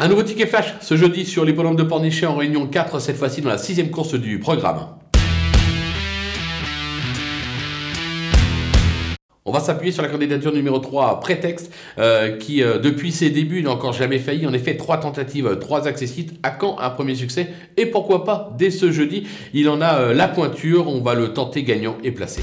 Un nouveau ticket flash ce jeudi sur l'hippodrome de Pornichet en réunion 4, cette fois-ci dans la sixième course du programme. On va s'appuyer sur la candidature numéro 3, Prétexte, euh, qui euh, depuis ses débuts n'a encore jamais failli. En effet, trois tentatives, euh, trois accessites. À quand un premier succès? Et pourquoi pas dès ce jeudi? Il en a la pointure. On va le tenter gagnant et placé.